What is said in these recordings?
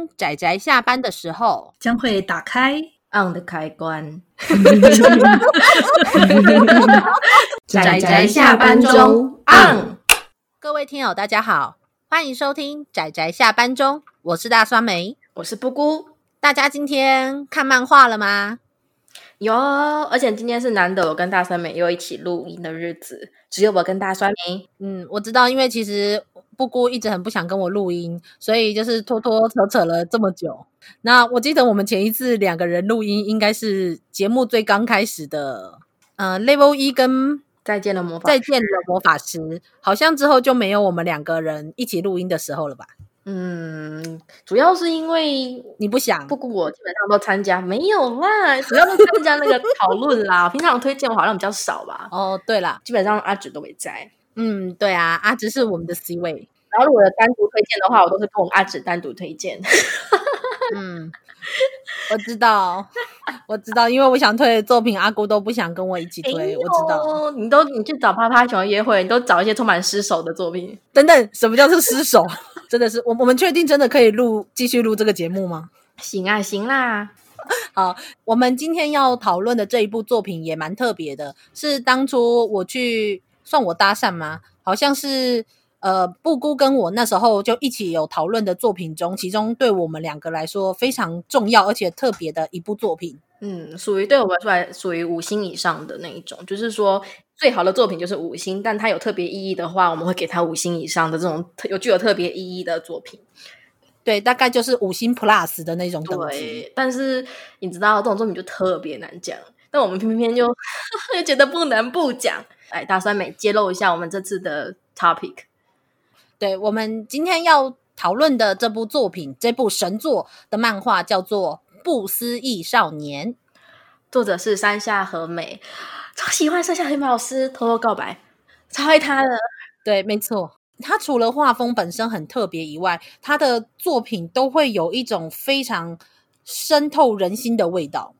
当宅宅下班的时候，将会打开 on 的开关。仔仔下班中 on。各位听友，大家好，欢迎收听仔仔下班中，我是大酸梅，我是布姑。大家今天看漫画了吗？有，而且今天是难得我跟大酸梅又一起录音的日子，只有我跟大酸梅。嗯，我知道，因为其实布姑一直很不想跟我录音，所以就是拖拖扯扯了这么久。那我记得我们前一次两个人录音，应该是节目最刚开始的，呃，Level 一跟再见了魔法再见了魔法师，好像之后就没有我们两个人一起录音的时候了吧？嗯，主要是因为你不想，不过我基本上都参加，没有啦，主要是参加那个讨论啦。平常推荐我好像比较少吧。哦，对啦，基本上阿芷都没在。嗯，对啊，阿芷是我们的 C 位。然后如果单独推荐的话，我都是跟我们阿芷单独推荐。嗯，我知道，我知道，因为我想推的作品，阿姑都不想跟我一起推。哎、我知道，你都你去找啪啪熊约会，你都找一些充满失手的作品。等等，什么叫做失手？真的是我，我们确定真的可以录继续录这个节目吗？行啊，行啦。好，我们今天要讨论的这一部作品也蛮特别的，是当初我去算我搭讪吗？好像是呃，布姑跟我那时候就一起有讨论的作品中，其中对我们两个来说非常重要而且特别的一部作品。嗯，属于对我们来说属于五星以上的那一种，就是说。最好的作品就是五星，但它有特别意义的话，我们会给它五星以上的这种有具有特别意义的作品。对，大概就是五星 plus 的那种等级。但是你知道这种作品就特别难讲，但我们偏偏就 就觉得不能不讲。哎，大酸梅揭露一下我们这次的 topic。对，我们今天要讨论的这部作品，这部神作的漫画叫做《不思议少年》，作者是山下和美。超喜欢山下和美老师偷偷告白，超爱他的。对，没错，他除了画风本身很特别以外，他的作品都会有一种非常深透人心的味道。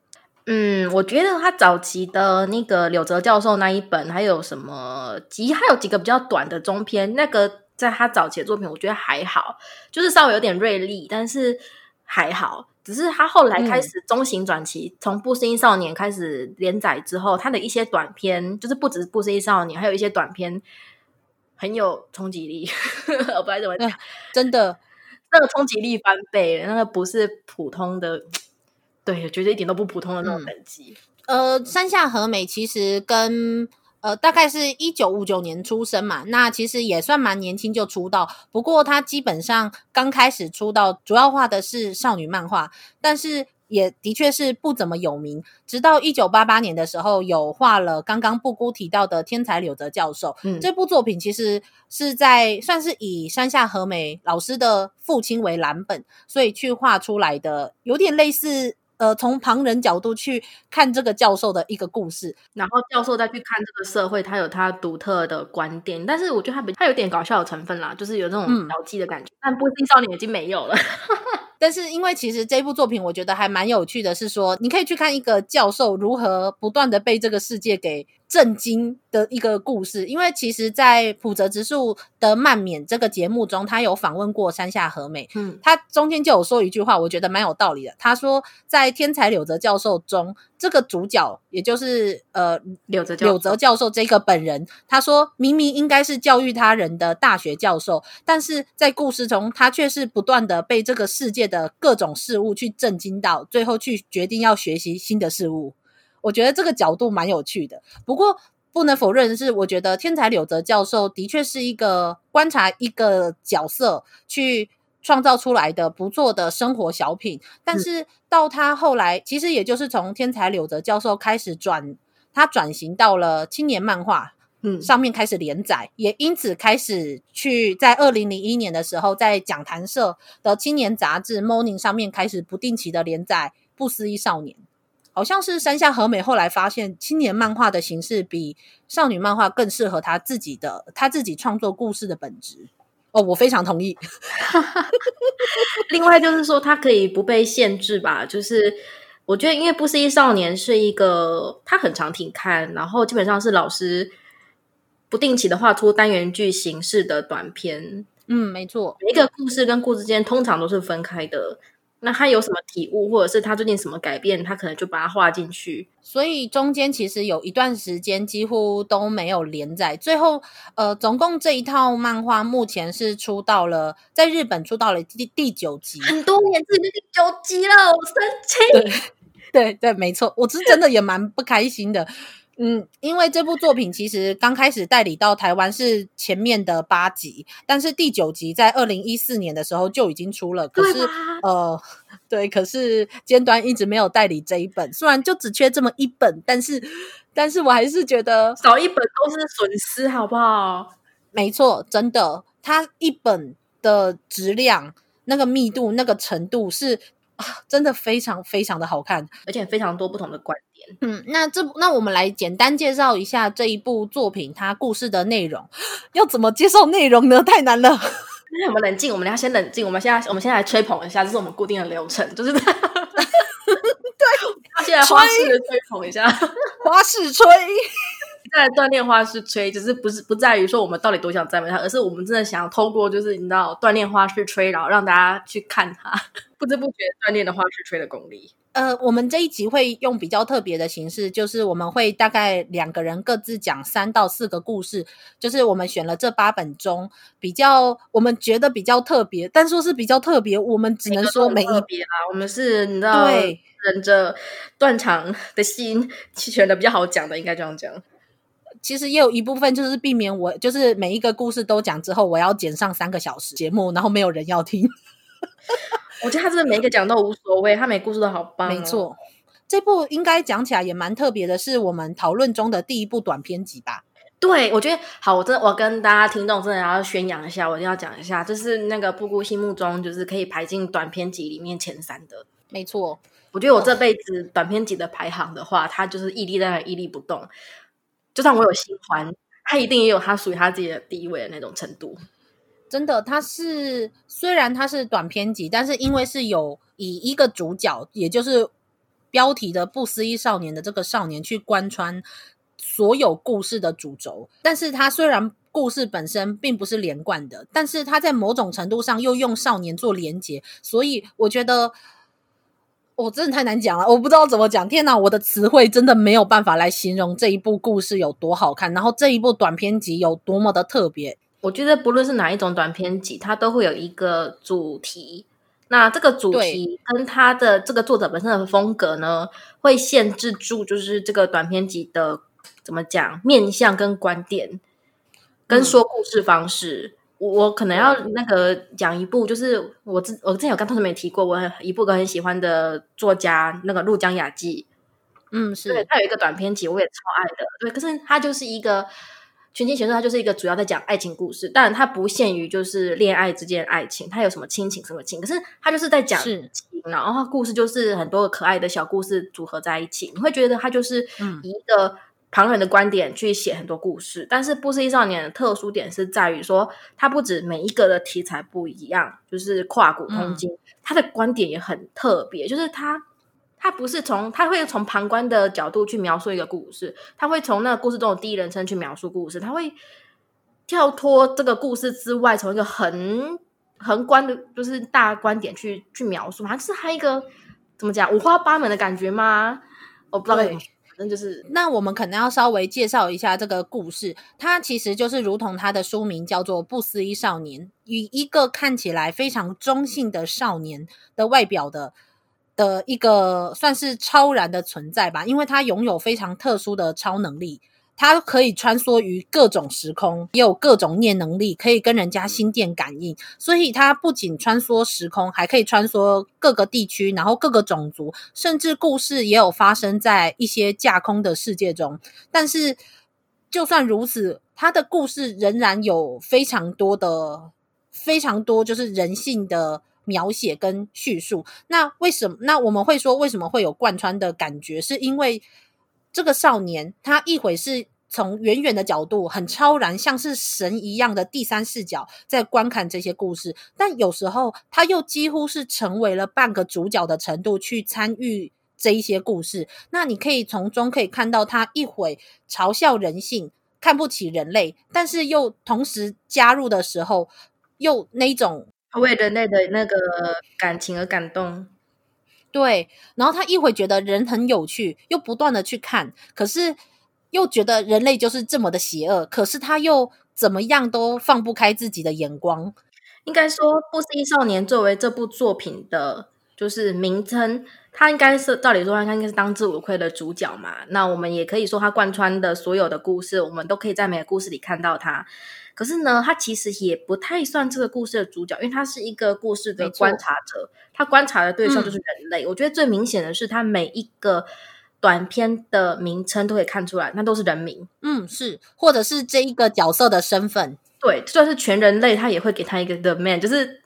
嗯，我觉得他早期的那个柳泽教授那一本，还有什么集，还有几个比较短的中篇，那个在他早期的作品，我觉得还好，就是稍微有点锐利，但是还好。只是他后来开始中型转期，从、嗯《不思议少年》开始连载之后，他的一些短片，就是不只是《不思议少年》，还有一些短片很有冲击力。我不知道怎么讲，真的那个冲击力翻倍，那个不是普通的，对，觉得一点都不普通的那种等级。嗯、呃，山下和美其实跟。呃，大概是一九五九年出生嘛，那其实也算蛮年轻就出道。不过他基本上刚开始出道，主要画的是少女漫画，但是也的确是不怎么有名。直到一九八八年的时候，有画了刚刚布姑提到的《天才柳泽教授》。嗯，这部作品其实是在算是以山下和美老师的父亲为蓝本，所以去画出来的，有点类似。呃，从旁人角度去看这个教授的一个故事，然后教授再去看这个社会，他有他独特的观点。但是我觉得他比他有点搞笑的成分啦，就是有那种调剂的感觉。嗯、但不思议少年已经没有了。但是因为其实这部作品，我觉得还蛮有趣的，是说你可以去看一个教授如何不断的被这个世界给。震惊的一个故事，因为其实，在浦泽直树的漫免这个节目中，他有访问过山下和美，嗯，他中间就有说一句话，我觉得蛮有道理的。他说，在天才柳泽教授中，这个主角也就是呃柳泽柳泽教授这个本人，他说明明应该是教育他人的大学教授，但是在故事中，他却是不断的被这个世界的各种事物去震惊到，最后去决定要学习新的事物。我觉得这个角度蛮有趣的，不过不能否认的是，我觉得天才柳泽教授的确是一个观察一个角色去创造出来的不错的生活小品。但是到他后来，嗯、其实也就是从天才柳泽教授开始转，他转型到了青年漫画，嗯，上面开始连载，嗯、也因此开始去在二零零一年的时候，在讲谈社的青年杂志《Morning》上面开始不定期的连载《不思议少年》。好像是山下和美后来发现，青年漫画的形式比少女漫画更适合他自己的，他自己创作故事的本质。哦，我非常同意。另外就是说，他可以不被限制吧？就是我觉得，因为《不思议少年》是一个他很常停刊，然后基本上是老师不定期的画出单元剧形式的短片。嗯，没错，每一个故事跟故事之间通常都是分开的。那他有什么体悟，或者是他最近什么改变，他可能就把它画进去。所以中间其实有一段时间几乎都没有连载。最后，呃，总共这一套漫画目前是出到了在日本出到了第第九集，很多年之前第九集了，我生气。对 对对，没错，我是真的也蛮不开心的。嗯，因为这部作品其实刚开始代理到台湾是前面的八集，但是第九集在二零一四年的时候就已经出了。可是，呃，对，可是尖端一直没有代理这一本，虽然就只缺这么一本，但是，但是我还是觉得少一本都是损失，好不好？没错，真的，它一本的质量、那个密度、那个程度是。真的非常非常的好看，而且非常多不同的观点。嗯，那这那我们来简单介绍一下这一部作品，它故事的内容。要怎么介绍内容呢？太难了。那我们冷静，我们要先冷静。我们现在我们现在来吹捧一下，这是我们固定的流程，就是对。现在花式的吹捧一下，花式吹。在锻炼花式吹，只是不是不在于说我们到底多想赞美他，而是我们真的想要透过就是你知道锻炼花式吹，然后让大家去看他，不知不觉锻炼的花式吹的功力。呃，我们这一集会用比较特别的形式，就是我们会大概两个人各自讲三到四个故事，就是我们选了这八本中比较我们觉得比较特别，但说是比较特别，我们只能说每一特别啊，我们是你知道，对，忍着断肠的心选的比较好讲的，应该这样讲。其实也有一部分就是避免我，就是每一个故事都讲之后，我要剪上三个小时节目，然后没有人要听。我觉得他真的每一个讲都无所谓，他每故事都好棒哦。没错，这部应该讲起来也蛮特别的，是我们讨论中的第一部短篇集吧？对，我觉得好，我真的我跟大家听众真的要宣扬一下，我一定要讲一下，就是那个布谷心目中就是可以排进短篇集里面前三的。没错，我觉得我这辈子短篇集的排行的话，他就是屹立在那，屹立不动。就算我有新欢，他一定也有他属于他自己的地位的那种程度。真的，他是虽然他是短篇集，但是因为是有以一个主角，也就是标题的不思议少年的这个少年去贯穿所有故事的主轴，但是他虽然故事本身并不是连贯的，但是他在某种程度上又用少年做连结，所以我觉得。我、真的太难讲了，我不知道怎么讲。天哪，我的词汇真的没有办法来形容这一部故事有多好看，然后这一部短篇集有多么的特别。我觉得不论是哪一种短篇集，它都会有一个主题。那这个主题跟它的这个作者本身的风格呢，会限制住就是这个短篇集的怎么讲面向跟观点，跟说故事方式。嗯我可能要那个讲一部，就是我之我之前有跟同学们提过，我很一部个很喜欢的作家，那个陆江雅纪，嗯，是对，他有一个短篇集，我也超爱的，对，可是他就是一个全心全意，他就是一个主要在讲爱情故事，但它不限于就是恋爱之间爱情，它有什么亲情什么情，可是它就是在讲情，然后他故事就是很多可爱的小故事组合在一起，你会觉得它就是以一个。嗯旁人的观点去写很多故事，但是《不思议少年》的特殊点是在于说，它不止每一个的题材不一样，就是跨古通今，他、嗯、的观点也很特别，就是他他不是从他会从旁观的角度去描述一个故事，他会从那个故事中的第一人称去描述故事，他会跳脱这个故事之外，从一个横横观的，就是大观点去去描述，好像是还有一个怎么讲五花八门的感觉吗？我不知道。那就是，那我们可能要稍微介绍一下这个故事。它其实就是如同它的书名叫做《不思议少年》，以一个看起来非常中性的少年的外表的的一个算是超然的存在吧，因为他拥有非常特殊的超能力。他可以穿梭于各种时空，也有各种念能力，可以跟人家心电感应。所以，他不仅穿梭时空，还可以穿梭各个地区，然后各个种族，甚至故事也有发生在一些架空的世界中。但是，就算如此，他的故事仍然有非常多的、非常多就是人性的描写跟叙述。那为什么？那我们会说，为什么会有贯穿的感觉？是因为这个少年，他一会是从远远的角度，很超然，像是神一样的第三视角在观看这些故事，但有时候他又几乎是成为了半个主角的程度去参与这一些故事。那你可以从中可以看到他一会嘲笑人性，看不起人类，但是又同时加入的时候，又那种为人类的那个感情而感动。对，然后他一会觉得人很有趣，又不断的去看，可是又觉得人类就是这么的邪恶，可是他又怎么样都放不开自己的眼光。应该说，《不思议少年》作为这部作品的，就是名称，他应该是照理说，他应该是当之无愧的主角嘛。那我们也可以说，他贯穿的所有的故事，我们都可以在每个故事里看到他。可是呢，他其实也不太算这个故事的主角，因为他是一个故事的观察者，他观察的对象就是人类。嗯、我觉得最明显的是，他每一个短片的名称都可以看出来，那都是人名。嗯，是，或者是这一个角色的身份。对，就算是全人类，他也会给他一个 The Man，就是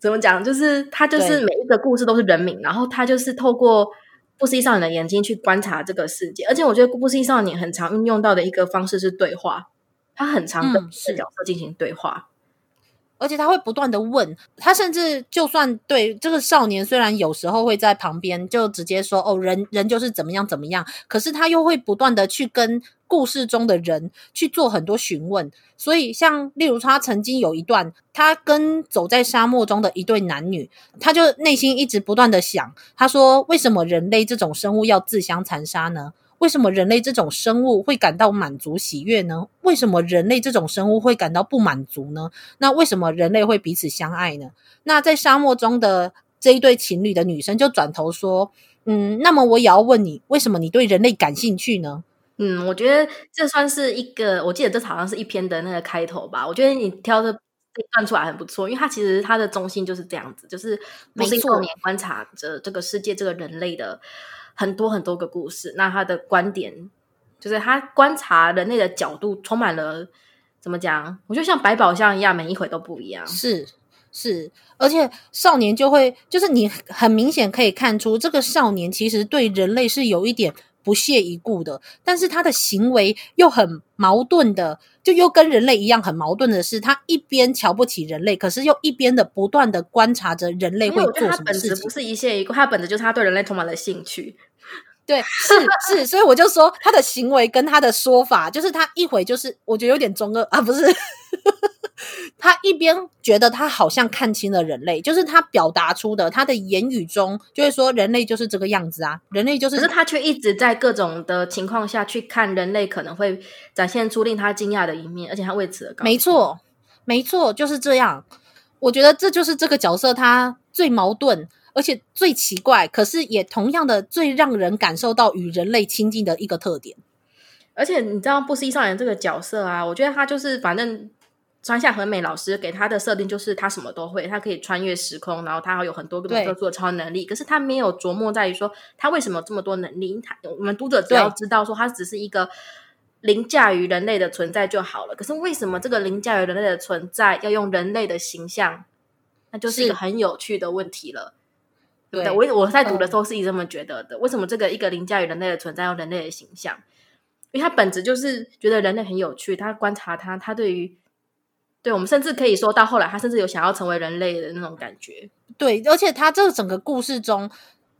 怎么讲，就是他就是每一个故事都是人名，然后他就是透过不思议少年的眼睛去观察这个世界。而且我觉得不思议少年很常运用到的一个方式是对话。他很常跟角色进行对话，嗯，而且他会不断的问他，甚至就算对这个少年，虽然有时候会在旁边就直接说：“哦，人人就是怎么样怎么样。”可是他又会不断的去跟故事中的人去做很多询问。所以，像例如他曾经有一段，他跟走在沙漠中的一对男女，他就内心一直不断的想：他说，为什么人类这种生物要自相残杀呢？为什么人类这种生物会感到满足喜悦呢？为什么人类这种生物会感到不满足呢？那为什么人类会彼此相爱呢？那在沙漠中的这一对情侣的女生就转头说：“嗯，那么我也要问你，为什么你对人类感兴趣呢？”嗯，我觉得这算是一个，我记得这好像是一篇的那个开头吧。我觉得你挑的这段出来很不错，因为它其实它的中心就是这样子，就是不思议少年观察着这个世界、这个人类的。很多很多个故事，那他的观点就是他观察人类的角度充满了怎么讲？我就像百宝箱一样，每一回都不一样。是是，而且少年就会就是你很明显可以看出，这个少年其实对人类是有一点。不屑一顾的，但是他的行为又很矛盾的，就又跟人类一样很矛盾的是，他一边瞧不起人类，可是又一边的不断的观察着人类会做什么事情。他本质不是一屑一顾，他本质就是他对人类充满了兴趣。对，是是，所以我就说他的行为跟他的说法，就是他一会就是我觉得有点中二啊，不是。他一边觉得他好像看清了人类，就是他表达出的，他的言语中就会说人类就是这个样子啊，人类就是。可是他却一直在各种的情况下去看人类可能会展现出令他惊讶的一面，而且他为此而高兴。没错，没错，就是这样。我觉得这就是这个角色他最矛盾，而且最奇怪，可是也同样的最让人感受到与人类亲近的一个特点。而且你知道不思议少年这个角色啊，我觉得他就是反正。川下和美老师给他的设定就是他什么都会，他可以穿越时空，然后他还有很多个特殊的超能力。可是他没有琢磨在于说他为什么这么多能力。他我们读者只要知道说他只是一个凌驾于人类的存在就好了。可是为什么这个凌驾于人类的存在要用人类的形象？那就是一个很有趣的问题了。对？我我在读的时候是一直这么觉得的。为什么这个一个凌驾于人类的存在用人类的形象？因为他本质就是觉得人类很有趣。他观察他，他对于对，我们甚至可以说到后来，他甚至有想要成为人类的那种感觉。对，而且他这整个故事中，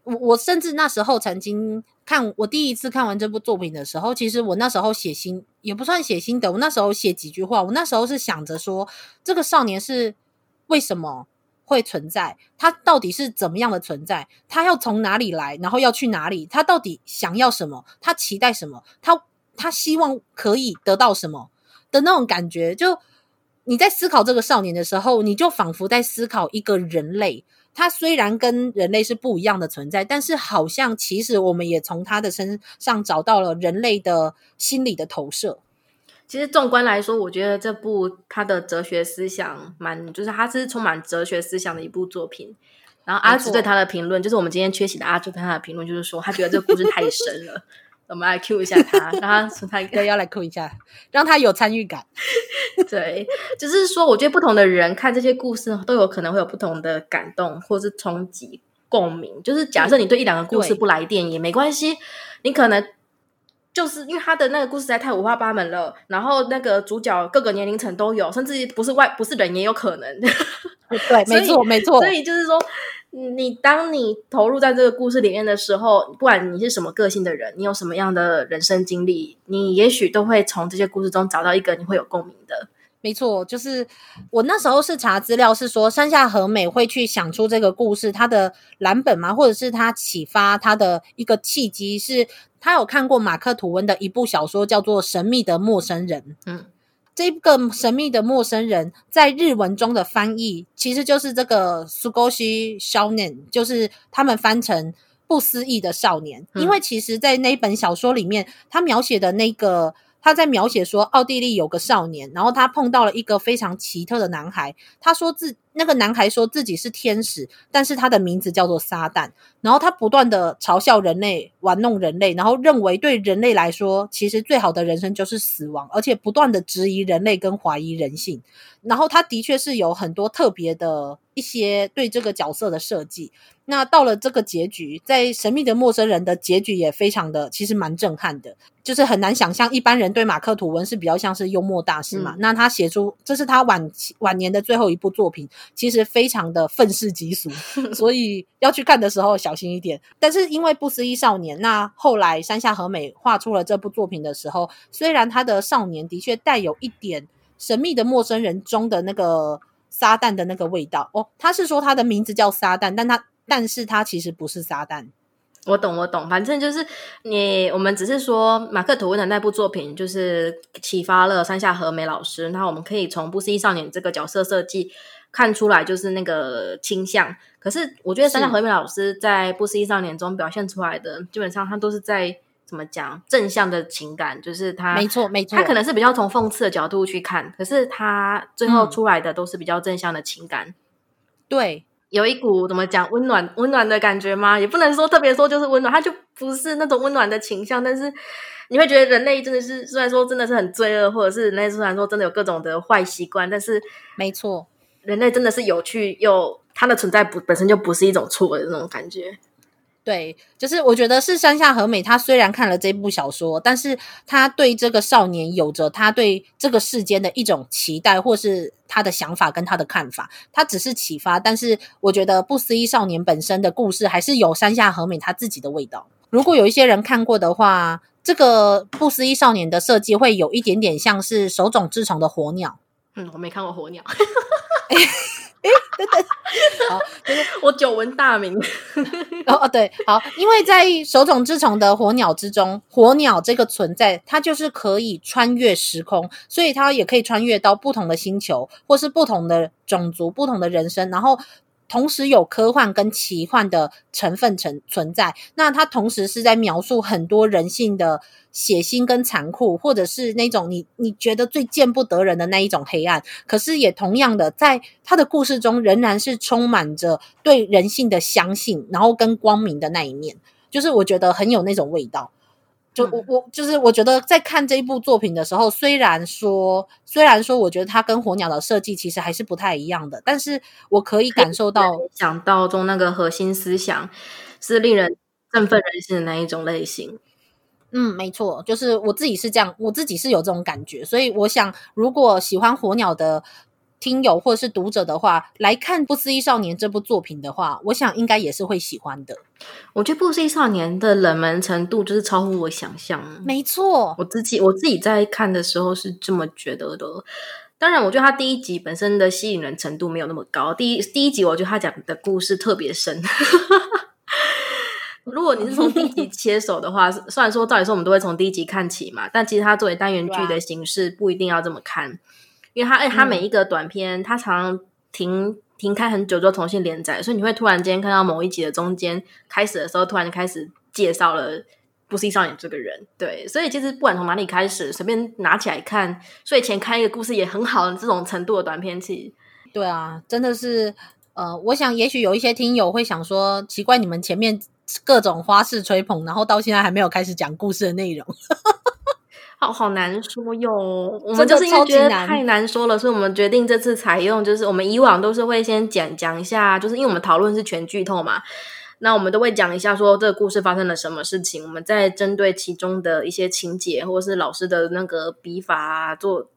我我甚至那时候曾经看，我第一次看完这部作品的时候，其实我那时候写心也不算写心得，我那时候写几句话。我那时候是想着说，这个少年是为什么会存在？他到底是怎么样的存在？他要从哪里来？然后要去哪里？他到底想要什么？他期待什么？他他希望可以得到什么的那种感觉？就。你在思考这个少年的时候，你就仿佛在思考一个人类。他虽然跟人类是不一样的存在，但是好像其实我们也从他的身上找到了人类的心理的投射。其实纵观来说，我觉得这部他的哲学思想蛮，就是他是充满哲学思想的一部作品。然后阿直对他的评论，就是我们今天缺席的阿直对他的评论，就是说他觉得这个故事太深了。我们来 Q 一下他，让他从他对要来 Q 一下，让他有参与感。对，就是说，我觉得不同的人看这些故事都有可能会有不同的感动，或是冲击、共鸣。就是假设你对一两个故事不来电也没关系，你可能就是因为他的那个故事实在太五花八门了，然后那个主角各个年龄层都有，甚至不是外不是人也有可能。对，没错，没错。所以就是说。你当你投入在这个故事里面的时候，不管你是什么个性的人，你有什么样的人生经历，你也许都会从这些故事中找到一个你会有共鸣的。没错，就是我那时候是查资料，是说山下和美会去想出这个故事，他的蓝本吗？或者是他启发他的一个契机，是他有看过马克吐温的一部小说，叫做《神秘的陌生人》。嗯，这个神秘的陌生人在日文中的翻译，其实就是这个 “Sugoshi Shounen”，就是他们翻成不思议的少年。嗯、因为其实，在那本小说里面，他描写的那个。他在描写说，奥地利有个少年，然后他碰到了一个非常奇特的男孩。他说自那个男孩说自己是天使，但是他的名字叫做撒旦。然后他不断的嘲笑人类，玩弄人类，然后认为对人类来说，其实最好的人生就是死亡，而且不断的质疑人类跟怀疑人性。然后他的确是有很多特别的一些对这个角色的设计。那到了这个结局，在《神秘的陌生人》的结局也非常的，其实蛮震撼的，就是很难想象一般人对马克吐温是比较像是幽默大师嘛。嗯、那他写出这是他晚晚年的最后一部作品，其实非常的愤世嫉俗，所以要去看的时候小心一点。但是因为不思议少年，那后来山下和美画出了这部作品的时候，虽然他的少年的确带有一点。神秘的陌生人中的那个撒旦的那个味道哦，他是说他的名字叫撒旦，但他但是他其实不是撒旦。我懂，我懂，反正就是你，我们只是说马克吐温的那部作品，就是启发了山下和美老师。那我们可以从不思议少年这个角色设计看出来，就是那个倾向。可是我觉得山下和美老师在不思议少年中表现出来的，基本上他都是在。怎么讲正向的情感，就是他没错没错，他可能是比较从讽刺的角度去看，可是他最后出来的都是比较正向的情感。嗯、对，有一股怎么讲温暖温暖的感觉吗？也不能说特别说就是温暖，他就不是那种温暖的倾向，但是你会觉得人类真的是虽然说真的是很罪恶，或者是人类虽然说真的有各种的坏习惯，但是没错，人类真的是有趣又它的存在不本身就不是一种错的那种感觉。对，就是我觉得是山下和美，他虽然看了这部小说，但是他对这个少年有着他对这个世间的一种期待，或是他的想法跟他的看法。他只是启发，但是我觉得不思议少年本身的故事还是有山下和美他自己的味道。如果有一些人看过的话，这个不思议少年的设计会有一点点像是手冢治虫的火鸟。嗯，我没看过火鸟。哎，等等，好，就是我久闻大名。哦哦，对，好，因为在手冢治虫的火鸟之中，火鸟这个存在，它就是可以穿越时空，所以它也可以穿越到不同的星球，或是不同的种族、不同的人生，然后。同时有科幻跟奇幻的成分存存在，那它同时是在描述很多人性的血腥跟残酷，或者是那种你你觉得最见不得人的那一种黑暗。可是也同样的，在他的故事中，仍然是充满着对人性的相信，然后跟光明的那一面，就是我觉得很有那种味道。就我我就是我觉得在看这一部作品的时候，虽然说虽然说我觉得它跟火鸟的设计其实还是不太一样的，但是我可以感受到讲到中那个核心思想是令人振奋人心的那一种类型。嗯，没错，就是我自己是这样，我自己是有这种感觉，所以我想如果喜欢火鸟的。听友或者是读者的话来看《不思议少年》这部作品的话，我想应该也是会喜欢的。我觉得《不思议少年》的冷门程度就是超乎我想象。没错，我自己我自己在看的时候是这么觉得的。当然，我觉得他第一集本身的吸引人程度没有那么高。第一第一集，我觉得他讲的故事特别深。如果你是从第一集切手的话，虽然说照理说我们都会从第一集看起嘛，但其实它作为单元剧的形式，不一定要这么看。因为他，哎，它每一个短片，他常常停停开很久之后重新连载，所以你会突然间看到某一集的中间开始的时候，突然就开始介绍了不思议少年这个人。对，所以其实不管从哪里开始，随便拿起来看，睡前看一个故事也很好的这种程度的短片，其实对啊，真的是，呃，我想也许有一些听友会想说，奇怪，你们前面各种花式吹捧，然后到现在还没有开始讲故事的内容。好好难说哟，我们就是因为觉得太难说了，所以我们决定这次采用，就是我们以往都是会先讲讲一下，就是因为我们讨论是全剧透嘛，那我们都会讲一下说这个故事发生了什么事情，我们再针对其中的一些情节或者是老师的那个笔法啊做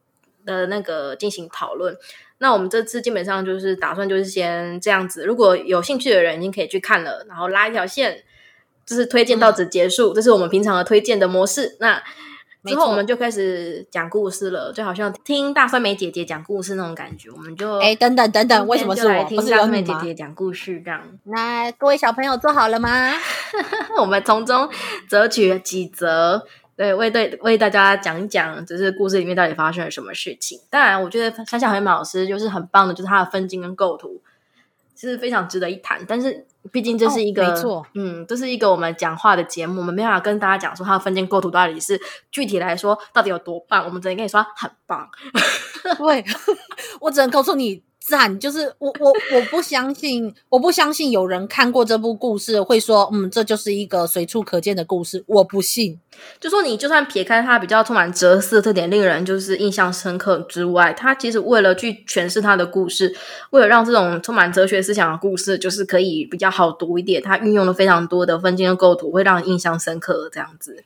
的那个进行讨论。那我们这次基本上就是打算就是先这样子，如果有兴趣的人已经可以去看了，然后拉一条线，就是推荐到此结束，嗯、这是我们平常的推荐的模式。那之后我们就开始讲故事了，就好像听大酸梅姐姐讲故事那种感觉。我们就哎，等等等等，为什么是我？听大酸梅姐姐讲故事这样。那各位小朋友做好了吗？我们从中择取了几则，对，为对为大家讲一讲，就是故事里面到底发生了什么事情。当然，我觉得山下惠美老师就是很棒的，就是他的分镜跟构图。是非常值得一谈，但是毕竟这是一个，哦、没错，嗯，这是一个我们讲话的节目，我们没办法跟大家讲说它的分镜构图到底是具体来说到底有多棒，我们只能跟你说很棒。对，我只能告诉你。赞，就是我我我不相信，我不相信有人看过这部故事会说，嗯，这就是一个随处可见的故事，我不信。就说你就算撇开它比较充满哲思的特点，令人就是印象深刻之外，它其实为了去诠释它的故事，为了让这种充满哲学思想的故事就是可以比较好读一点，它运用了非常多的分镜和构图，会让人印象深刻这样子。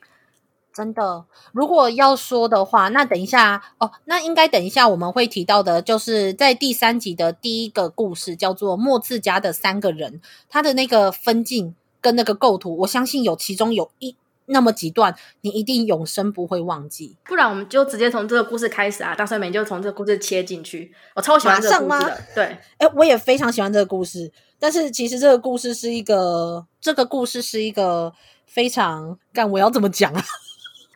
真的，如果要说的话，那等一下哦，那应该等一下我们会提到的，就是在第三集的第一个故事，叫做末次家的三个人，他的那个分镜跟那个构图，我相信有其中有一那么几段，你一定永生不会忘记。不然我们就直接从这个故事开始啊，大帅美就从这个故事切进去。我超喜欢这个故事的，对，哎，我也非常喜欢这个故事，但是其实这个故事是一个，这个故事是一个非常，干，我要怎么讲啊？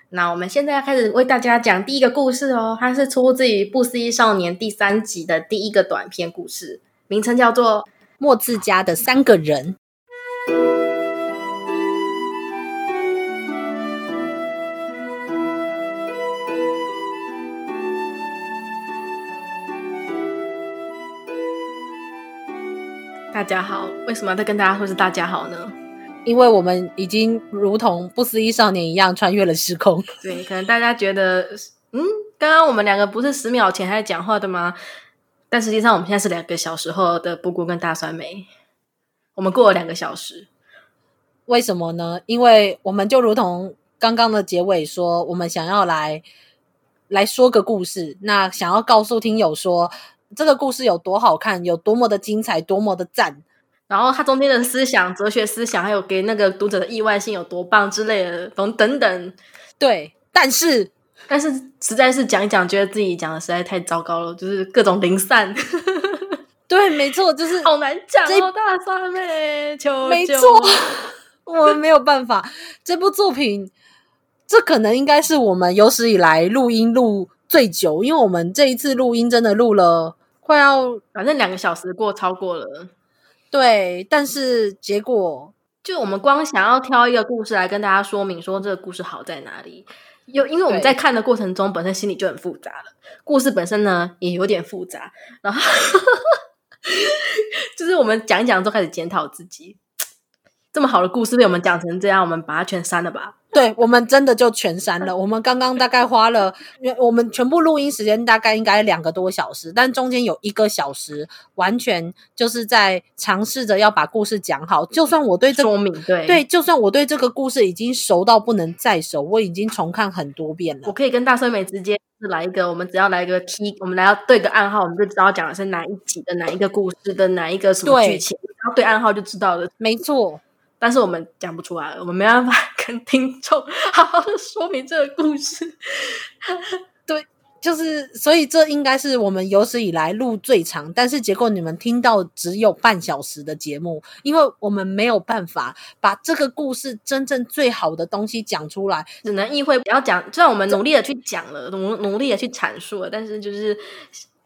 那我们现在要开始为大家讲第一个故事哦，它是出自于《不思议少年》第三集的第一个短篇故事，名称叫做《末次家的三个人》。大家好，为什么要跟大家说是大家好呢？因为我们已经如同不思议少年一样穿越了时空。对，可能大家觉得，嗯，刚刚我们两个不是十秒前还在讲话的吗？但实际上，我们现在是两个小时后的布谷跟大酸梅。我们过了两个小时，为什么呢？因为我们就如同刚刚的结尾说，我们想要来来说个故事，那想要告诉听友说，这个故事有多好看，有多么的精彩，多么的赞。然后它中间的思想、哲学思想，还有给那个读者的意外性有多棒之类的，等等等。对，但是但是实在是讲一讲，觉得自己讲的实在太糟糕了，就是各种零散。对，没错，就是好难讲哦，大酸梅，求求。没错，我们没有办法。这部作品，这可能应该是我们有史以来录音录最久，因为我们这一次录音真的录了快要，反正两个小时过超过了。对，但是结果就我们光想要挑一个故事来跟大家说明，说这个故事好在哪里。又因为我们在看的过程中，本身心里就很复杂了，故事本身呢也有点复杂，然后 就是我们讲一讲，都开始检讨自己。这么好的故事被我们讲成这样，我们把它全删了吧。对，我们真的就全删了。我们刚刚大概花了，我们全部录音时间大概应该两个多小时，但中间有一个小时完全就是在尝试着要把故事讲好。就算我对这个说明，对对，就算我对这个故事已经熟到不能再熟，我已经重看很多遍了。我可以跟大酸梅直接是来一个，我们只要来一个 key，我们来要对个暗号，我们就知道讲的是哪一集的哪一个故事的哪一个什么剧情，然后对暗号就知道了。没错。但是我们讲不出来了，我们没办法跟听众好好的说明这个故事。对，就是所以这应该是我们有史以来录最长，但是结果你们听到只有半小时的节目，因为我们没有办法把这个故事真正最好的东西讲出来，只能意会不要讲。虽然我们努力的去讲了，努努力的去阐述了，但是就是。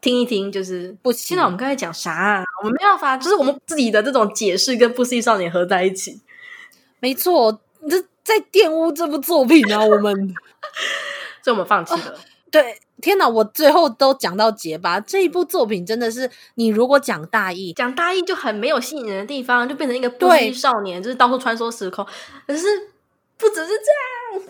听一听就是不行。现在我们刚才讲啥啊？我们没办法，就是我们自己的这种解释跟《不思议少年》合在一起。没错，你这在玷污这部作品啊！我们，所以我们放弃了。哦，对，天哪！我最后都讲到结巴。这一部作品真的是，你如果讲大意，讲大意就很没有吸引人的地方，就变成一个不思议少年，就是到处穿梭时空。可是。不只是这样，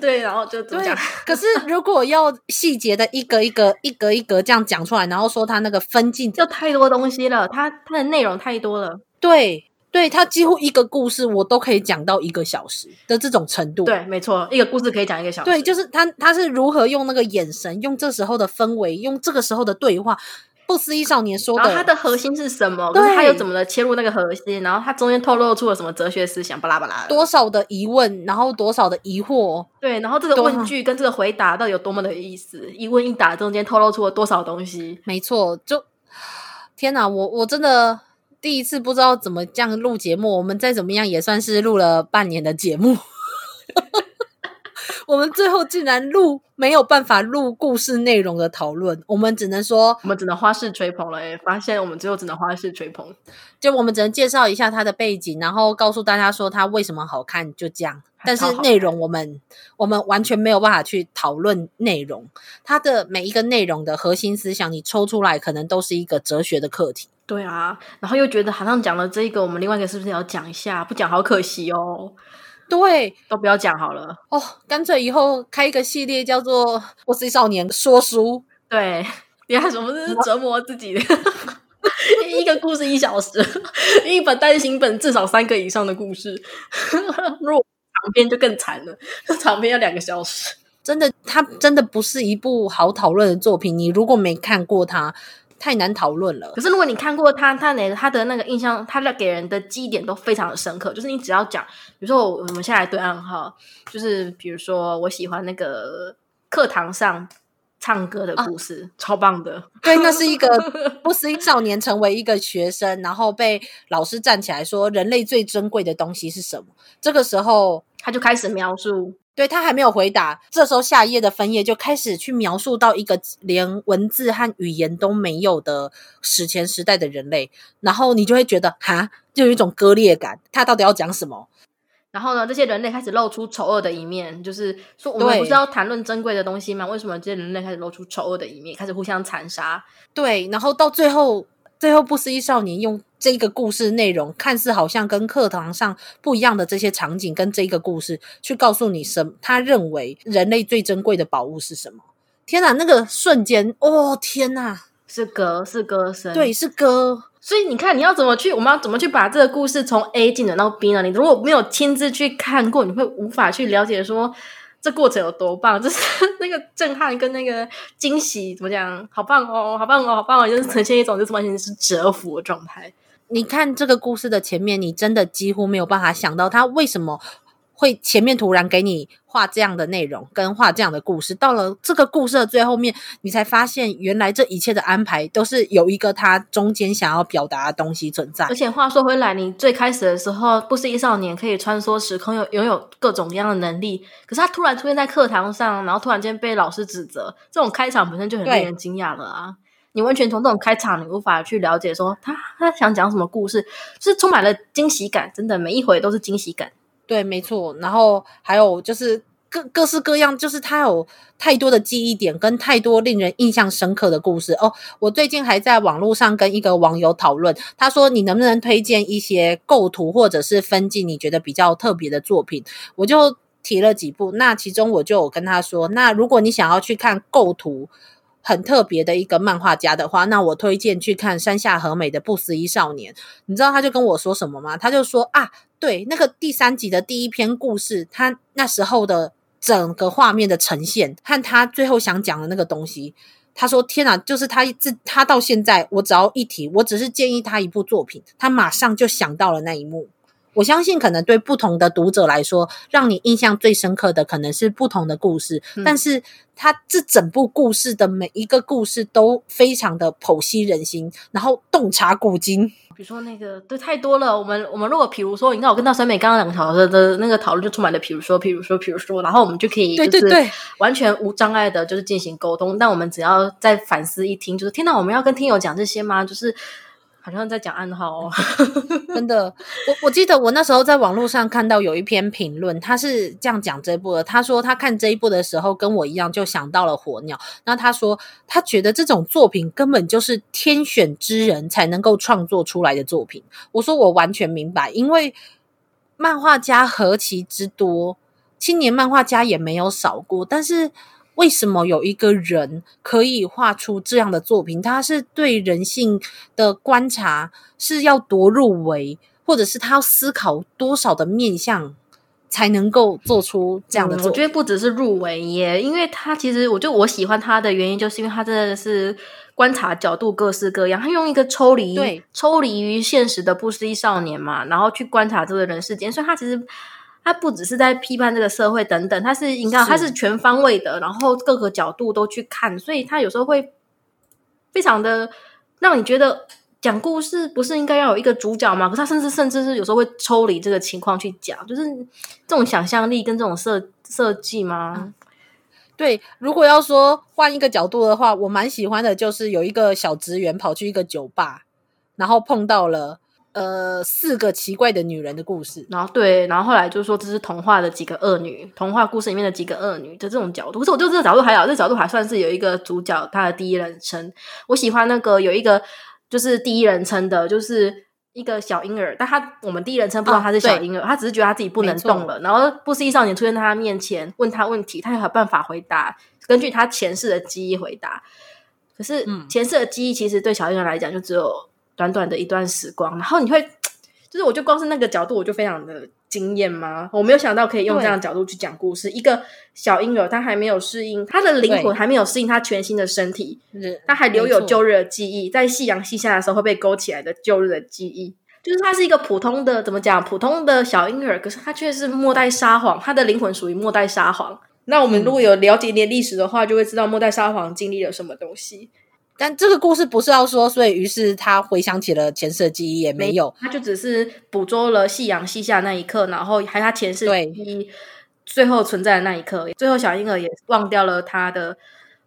对，然后就这样。可是如果要细节的一格一格、一格一格这样讲出来，然后说他那个分镜就太多东西了，他他的内容太多了。对，对他几乎一个故事我都可以讲到一个小时的这种程度。对，没错，一个故事可以讲一个小时。对，就是他他是如何用那个眼神，用这时候的氛围，用这个时候的对话。不不思议少年说的，然后它的核心是什么？可是他又怎么的切入那个核心？然后他中间透露出了什么哲学思想？巴拉巴拉，多少的疑问，然后多少的疑惑？对，然后这个问句跟这个回答到底有多么的意思？一问一答中间透露出了多少东西？没错，就天哪，我我真的第一次不知道怎么这样录节目。我们再怎么样也算是录了半年的节目。我们最后竟然录没有办法录故事内容的讨论，我们只能说，我们只能花式吹捧了。哎，发现我们最后只能花式吹捧，就我们只能介绍一下它的背景，然后告诉大家说它为什么好看，就这样。但是内容我们我们完全没有办法去讨论内容，它的每一个内容的核心思想，你抽出来可能都是一个哲学的课题。对啊，然后又觉得好像讲了这个，我们另外一个是不是要讲一下？不讲好可惜哦。对，都不要讲好了哦，干脆以后开一个系列叫做《不思议少年说书》。对，你看什么是折磨自己的？一个故事一小时，一本单行本至少三个以上的故事。如果长篇就更惨了，长篇要两个小时。真的，它真的不是一部好讨论的作品。你如果没看过它。太难讨论了。可是如果你看过他，他哪他的那个印象，他的给人的记忆点都非常的深刻。就是你只要讲，比如说我我们现在来对暗号，就是比如说我喜欢那个课堂上唱歌的故事，啊、超棒的。对，那是一个 不思议少年成为一个学生，然后被老师站起来说，人类最珍贵的东西是什么？这个时候他就开始描述。对，他还没有回答，这时候下一页的分页就开始去描述到一个连文字和语言都没有的史前时代的人类，然后你就会觉得哈，就有一种割裂感。他到底要讲什么？然后呢，这些人类开始露出丑恶的一面，就是说我们不是要谈论珍贵的东西吗？为什么这些人类开始露出丑恶的一面，开始互相残杀？对，然后到最后。最后，不思议少年用这个故事内容，看似好像跟课堂上不一样的这些场景，跟这个故事，去告诉你什么？他认为人类最珍贵的宝物是什么？天哪，那个瞬间，哦天哪，是歌，是歌声，对，是歌。所以你看，你要怎么去？我们要怎么去把这个故事从 A 进展到 B 呢？你如果没有亲自去看过，你会无法去了解说。这过程有多棒？就是 那个震撼跟那个惊喜，怎么讲？好棒哦，好棒哦，好棒哦！就是呈现一种就是完全是折服的状态。你看这个故事的前面，你真的几乎没有办法想到他为什么。会前面突然给你画这样的内容，跟画这样的故事，到了这个故事的最后面，你才发现原来这一切的安排都是有一个他中间想要表达的东西存在。而且话说回来，你最开始的时候，不是一少年可以穿梭时空，有拥有各种各样的能力，可是他突然出现在课堂上，然后突然间被老师指责，这种开场本身就很令人惊讶了啊！你完全从这种开场，你无法去了解说他他想讲什么故事，就是充满了惊喜感，真的每一回都是惊喜感。对，没错。然后还有就是各各式各样，就是他有太多的记忆点，跟太多令人印象深刻的故事哦。我最近还在网络上跟一个网友讨论，他说你能不能推荐一些构图或者是分镜你觉得比较特别的作品？我就提了几部，那其中我就有跟他说，那如果你想要去看构图。很特别的一个漫画家的话，那我推荐去看山下和美的《不思议少年》。你知道他就跟我说什么吗？他就说啊，对，那个第三集的第一篇故事，他那时候的整个画面的呈现和他最后想讲的那个东西，他说天哪，就是他自他到现在，我只要一提，我只是建议他一部作品，他马上就想到了那一幕。我相信，可能对不同的读者来说，让你印象最深刻的可能是不同的故事。嗯、但是，它这整部故事的每一个故事都非常的剖析人心，然后洞察古今。比如说那个，对，太多了。我们我们如果比如说，你看我跟到酸美刚刚两个小时的那个讨论，就充满了比如说，比如说，比如说，然后我们就可以就是完全无障碍的，就是进行沟通。但我们只要再反思一听，就是天哪，我们要跟听友讲这些吗？就是。好像在讲暗号哦，真的。我我记得我那时候在网络上看到有一篇评论，他是这样讲这一部的。他说他看这一部的时候跟我一样，就想到了火鸟。那他说他觉得这种作品根本就是天选之人才能够创作出来的作品。我说我完全明白，因为漫画家何其之多，青年漫画家也没有少过，但是。为什么有一个人可以画出这样的作品？他是对人性的观察是要多入围，或者是他要思考多少的面向，才能够做出这样的我觉得不只是入围耶，因为他其实，我就我喜欢他的原因，就是因为他真的是观察角度各式各样，他用一个抽离对抽离于现实的不思议少年嘛，然后去观察这个人世间，所以他其实他不只是在批判这个社会等等，他是应该他是全方位的，然后各个角度都去看，所以他有时候会非常的让你觉得。讲故事不是应该要有一个主角吗？可是他甚至甚至是有时候会抽离这个情况去讲，就是这种想象力跟这种设设计吗？嗯，对，如果要说换一个角度的话，我蛮喜欢的，就是有一个小职员跑去一个酒吧，然后碰到了呃四个奇怪的女人的故事，然后对，然后后来就说这是童话的几个恶女，童话故事里面的几个恶女的这种角度。可是我觉得这个角度还好，这个角度还算是有一个主角他的第一人称。我喜欢那个有一个。就是第一人称的，就是一个小婴儿，但他我们第一人称不知道他是小婴儿，啊、他只是觉得他自己不能动了。然后不思议少年出现在他面前，问他问题，他有办法回答，根据他前世的记忆回答。可是前世的记忆其实对小婴儿来讲，就只有短短的一段时光。然后你会，就是我就光是那个角度，我就非常的。惊艳吗？我没有想到可以用这样的角度去讲故事。一个小婴儿，他还没有适应，他的灵魂还没有适应他全新的身体，他还留有旧日的记忆，在夕阳西下的时候会被勾起来的旧日的记忆。就是他是一个普通的，怎么讲？普通的小婴儿，可是他却是末代沙皇，他的灵魂属于末代沙皇。那我们如果有了解一点历史的话，就会知道末代沙皇经历了什么东西。但这个故事不是要说，所以于是他回想起了前世的记忆，也没有，他就只是捕捉了夕阳西下那一刻，然后还他前世记忆最后存在的那一刻，最后小婴儿也忘掉了他的，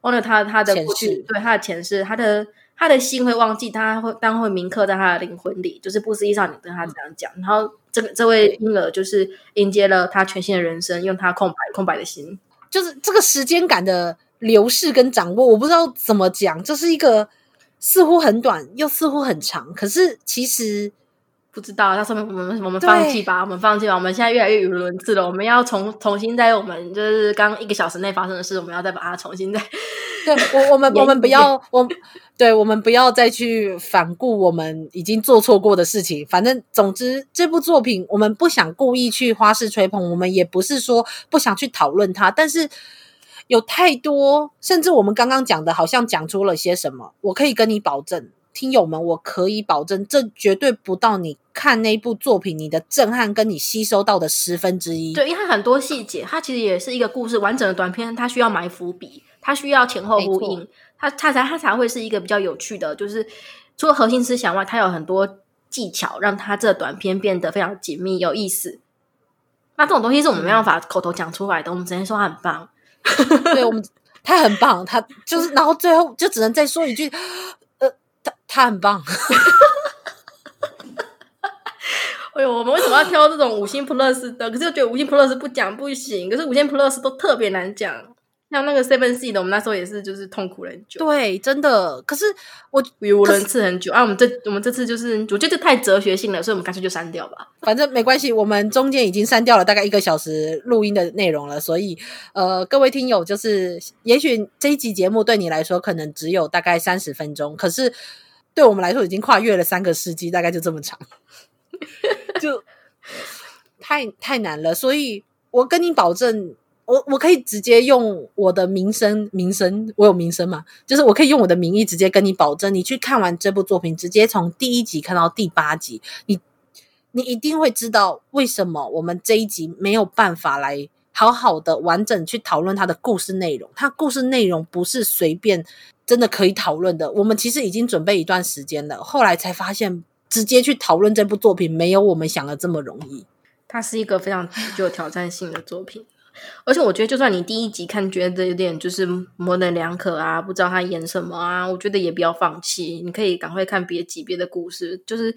忘了他他的过去，前世，对他的前世，他的他的心会忘记，他会但会铭刻在他的灵魂里，就是不思议少你跟他这样讲，嗯、然后这个这位婴儿就是迎接了他全新的人生，用他空白空白的心，就是这个时间感的。流逝跟掌握，我不知道怎么讲，这是一个似乎很短又似乎很长，可是其实不知道。那说明我们我们放弃吧，我们放弃吧。我们现在越来越语无伦次了，我们要重重新在我们就是刚一个小时内发生的事，我们要再把它重新再。对我我们 我们不要我对我们不要再去反顾我们已经做错过的事情。反正总之这部作品我们不想故意去花式吹捧，我们也不是说不想去讨论它，但是。有太多，甚至我们刚刚讲的，好像讲出了些什么。我可以跟你保证，听友们，我可以保证，这绝对不到你看那部作品你的震撼跟你吸收到的十分之一。对，因为它很多细节，它其实也是一个故事完整的短片，它需要埋伏笔，它需要前后呼应，它它才它才会是一个比较有趣的。就是除了核心思想外，它有很多技巧，让它这短片变得非常紧密有意思。那这种东西是我们没办法口头讲出来的，我们只能说它很棒。对我们，他很棒，他就是，然后最后就只能再说一句，呃，他他很棒。哎呦，我们为什么要挑这种五星 plus 的？可是又觉得五星 plus 不讲不行，可是五星 plus 都特别难讲。像那个 Seven Seed 的，我们那时候也是，就是痛苦了很久。对，真的。可是我语无伦次很久啊。我们这我们这次就是，我觉得这太哲学性了，所以我们干脆就删掉吧。反正没关系，我们中间已经删掉了大概一个小时录音的内容了，所以呃，各位听友，就是也许这一集节目对你来说可能只有大概三十分钟，可是对我们来说已经跨越了三个世纪，大概就这么长，就太太难了。所以我跟你保证。我我可以直接用我的名声，名声，我有名声吗？就是我可以用我的名义直接跟你保证，你去看完这部作品，直接从第一集看到第八集，你你一定会知道为什么我们这一集没有办法来好好的完整去讨论它的故事内容。它故事内容不是随便真的可以讨论的。我们其实已经准备一段时间了，后来才发现直接去讨论这部作品没有我们想的这么容易。它是一个非常具有挑战性的作品。而且我觉得，就算你第一集看觉得有点就是模棱两可啊，不知道他演什么啊，我觉得也不要放弃，你可以赶快看别集别的故事，就是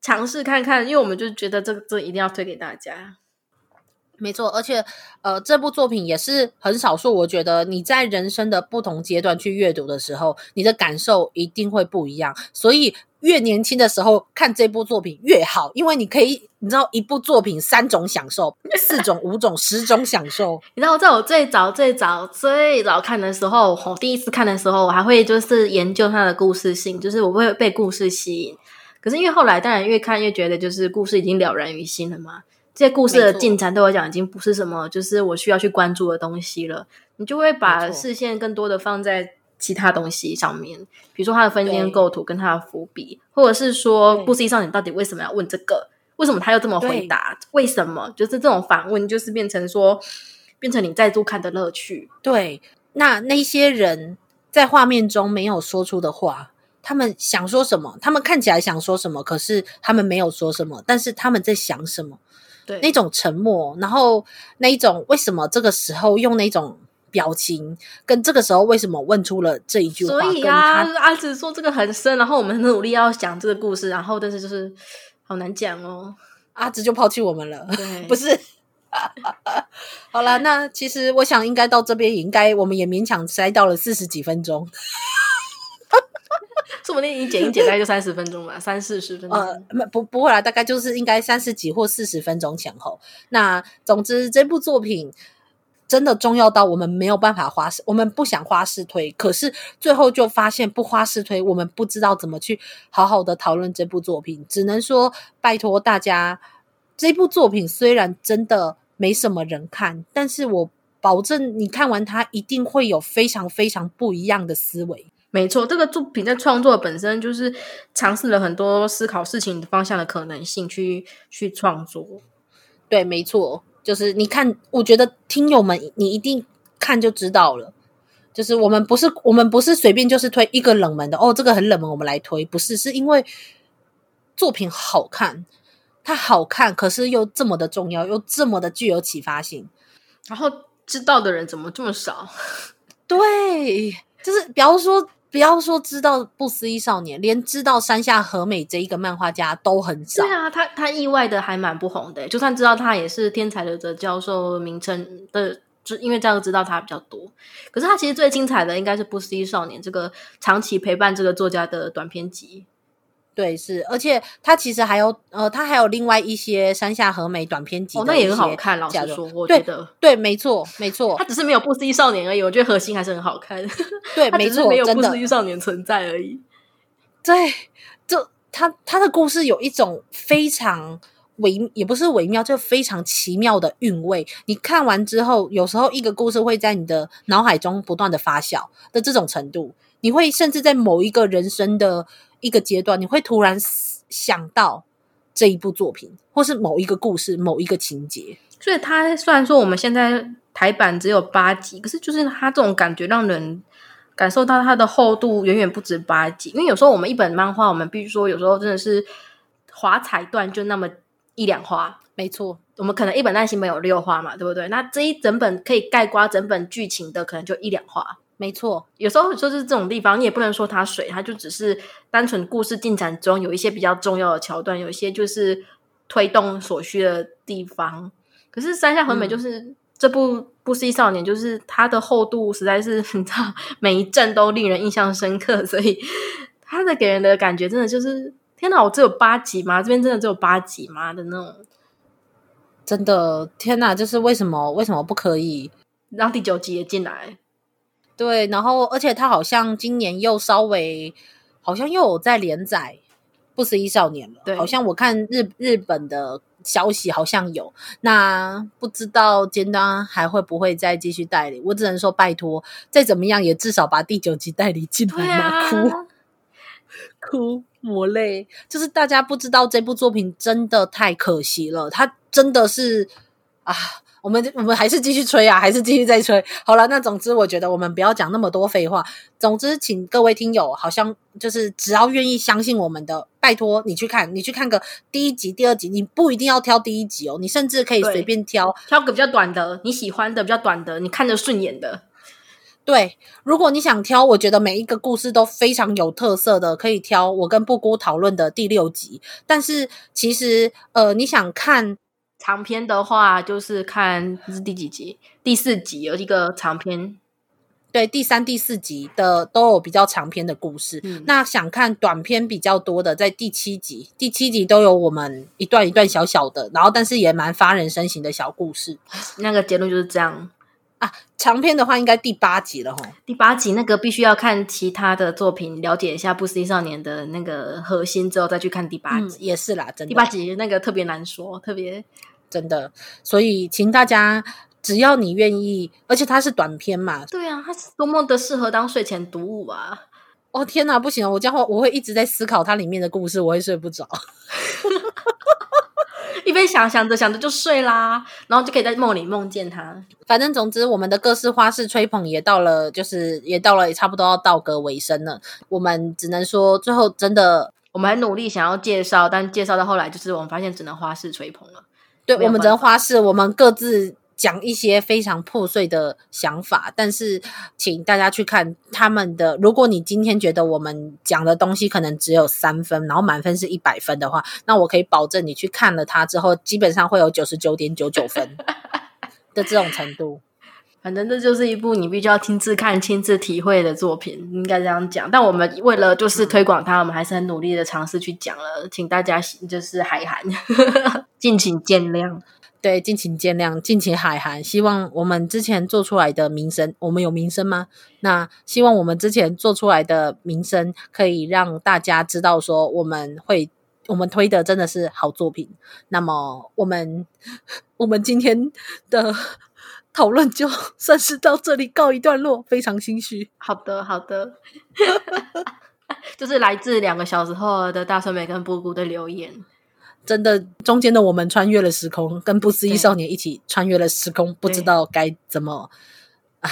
尝试看看，因为我们就觉得这个这一定要推给大家。没错，而且呃，这部作品也是很少数，我觉得你在人生的不同阶段去阅读的时候，你的感受一定会不一样，所以。越年轻的时候看这部作品越好，因为你可以，你知道一部作品三种享受，四种、五种、十种享受。你知道，在我最早、最早、最早看的时候，我第一次看的时候，我还会就是研究它的故事性，就是我会被故事吸引。可是因为后来，当然越看越觉得，就是故事已经了然于心了嘛。这些故事的进展对我讲，已经不是什么，就是我需要去关注的东西了。你就会把视线更多的放在。其他东西上面，比如说他的分间构图跟他的伏笔，或者是说不思议少年到底为什么要问这个？为什么他又这么回答？为什么？就是这种反问，就是变成说，变成你再度看的乐趣。对，那那些人在画面中没有说出的话，他们想说什么？他们看起来想说什么？可是他们没有说什么，但是他们在想什么？对，那种沉默，然后那一种为什么这个时候用那种。表情跟这个时候为什么问出了这一句话？所以啊，阿紫说这个很深，然后我们很努力要讲这个故事，然后但是就是好难讲哦。阿紫就抛弃我们了，对，不是。好了，那其实我想应该到这边，应该我们也勉强塞到了四十几分钟。说不定你剪一剪大概就三十分钟吧，三四十分钟。呃，不不会啦，大概就是应该三十几或四十分钟前后。那总之这部作品。真的重要到我们没有办法花式，我们不想花式推，可是最后就发现不花式推，我们不知道怎么去好好的讨论这部作品，只能说拜托大家，这部作品虽然真的没什么人看，但是我保证你看完它一定会有非常非常不一样的思维。没错，这个作品在创作本身就是尝试了很多思考事情方向的可能性去去创作。对，没错。就是你看，我觉得听友们，你一定看就知道了。就是我们不是我们不是随便就是推一个冷门的哦，这个很冷门，我们来推，不是，是因为作品好看，它好看，可是又这么的重要，又这么的具有启发性，然后知道的人怎么这么少？对，就是比方说。不要说知道不思议少年，连知道山下和美这一个漫画家都很少。对啊，他他意外的还蛮不红的，就算知道他也是天才的教授名称的，就因为这样知道他比较多。可是他其实最精彩的应该是不思议少年这个长期陪伴这个作家的短篇集。对，是，而且他其实还有呃，他还有另外一些山下和美短篇集，哦，那也很好看。老实说，我觉得对，对，没错，没错，他只是没有不思议少年而已。我觉得核心还是很好看。对，没错，没有不思议少年存在而已。对，就他他的故事有一种非常微，也不是微妙，就非常奇妙的韵味。你看完之后，有时候一个故事会在你的脑海中不断的发酵的这种程度，你会甚至在某一个人生的。一个阶段，你会突然想到这一部作品，或是某一个故事、某一个情节。所以，它虽然说我们现在台版只有八集，可是就是它这种感觉，让人感受到它的厚度远远不止八集。因为有时候我们一本漫画，我们必须说，有时候真的是划彩段就那么一两话。没错，我们可能一本单行本有六话嘛，对不对？那这一整本可以概括整本剧情的，可能就一两话。没错，有时候就是这种地方，你也不能说它水，它就只是单纯故事进展中有一些比较重要的桥段，有一些就是推动所需的地方。可是山下和美就是、嗯、这部不思议少年，就是它的厚度实在是 你知道，每一帧都令人印象深刻，所以它的给人的感觉真的就是天哪，我只有八集吗？这边真的只有八集吗？的那种，真的天哪，就是为什么为什么不可以让第九集也进来？对，然后而且他好像今年又稍微，好像又有在连载《不思议少年》了。对，好像我看日日本的消息好像有，那不知道尖端还会不会再继续代理？我只能说拜托，再怎么样也至少把第九集代理进来嘛！啊、哭 哭抹泪，就是大家不知道这部作品真的太可惜了，它真的是啊。我们我们还是继续吹啊，还是继续再吹。好了，那总之我觉得我们不要讲那么多废话。总之，请各位听友，好像就是只要愿意相信我们的，拜托你去看，你去看个第一集、第二集，你不一定要挑第一集哦，你甚至可以随便挑，挑个比较短的，你喜欢的比较短的，你看着顺眼的。对，如果你想挑，我觉得每一个故事都非常有特色的，可以挑我跟布姑讨论的第六集。但是其实，呃，你想看。长篇的话，就是看这是第几集？第四集有一个长篇，对，第三、第四集的都有比较长篇的故事。嗯，那想看短篇比较多的，在第七集，第七集都有我们一段一段小小的，然后但是也蛮发人深省的小故事。那个结论就是这样啊。长篇的话，应该第八集了齁。第八集那个必须要看其他的作品，了解一下《不思议少年》的那个核心之后，再去看第八集。嗯，也是啦，真的。第八集那个特别难说，特别。真的，所以请大家只要你愿意，而且它是短篇嘛。对啊，它是多么的适合当睡前读物啊！哦天哪，不行，我这样我会一直在思考它里面的故事，我会睡不着。一边想想着想着就睡啦，然后就可以在梦里梦见他。反正总之，我们的各式花式吹捧也到了，就是也到了，也差不多要到个尾声了。我们只能说，最后真的，我们很努力想要介绍，但介绍到后来，就是我们发现只能花式吹捧了。对，我们只能花式，我们各自。讲一些非常破碎的想法，但是请大家去看他们的。如果你今天觉得我们讲的东西可能只有三分，然后满分是一百分的话，那我可以保证你去看了它之后，基本上会有九十九点九九分 的这种程度。反正这就是一部你必须要亲自看、亲自体会的作品，应该这样讲。但我们为了就是推广它，我们还是很努力的尝试去讲了，请大家就是海涵，敬请见谅。对，敬请见谅，敬请海涵。希望我们之前做出来的名声，我们有名声吗？那希望我们之前做出来的名声，可以让大家知道说，我们会，我们推的真的是好作品。那么，我们，我们今天的讨论就 算是到这里告一段落，非常心虚。好的，好的，就是来自两个小时后的大酸梅跟布谷的留言。真的，中间的我们穿越了时空，跟不思议少年一起穿越了时空，不知道该怎么。唉，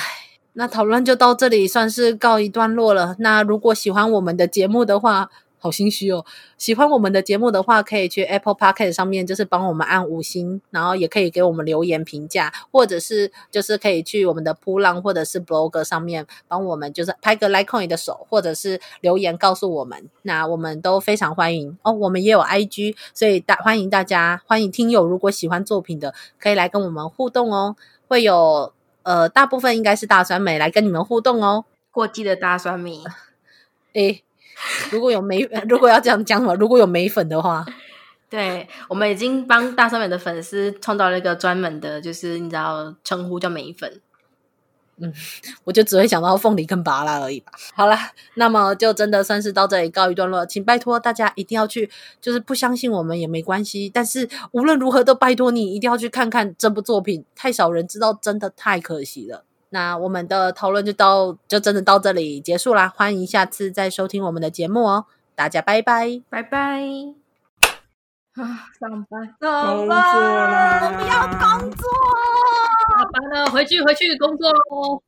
那讨论就到这里，算是告一段落了。那如果喜欢我们的节目的话，好心虚哦！喜欢我们的节目的话，可以去 Apple Podcast 上面，就是帮我们按五星，然后也可以给我们留言评价，或者是就是可以去我们的噗浪或者是 Blog 上面帮我们，就是拍个 Like 你的手，或者是留言告诉我们，那我们都非常欢迎哦。我们也有 IG，所以大欢迎大家，欢迎听友，如果喜欢作品的，可以来跟我们互动哦。会有呃，大部分应该是大酸梅来跟你们互动哦。过季的大酸梅，诶。如果有美，如果要这样讲什么？如果有眉粉的话，对，我们已经帮大酸梅的粉丝创造了一个专门的，就是你知道称呼叫眉粉。嗯，我就只会想到凤梨跟芭拉而已吧。好了，那么就真的算是到这里告一段落，请拜托大家一定要去，就是不相信我们也没关系，但是无论如何都拜托你一定要去看看这部作品，太少人知道，真的太可惜了。那我们的讨论就到，就真的到这里结束啦。欢迎下次再收听我们的节目哦，大家拜拜，拜拜。啊，上班，上班，我不要工作，下班了，回去，回去工作喽。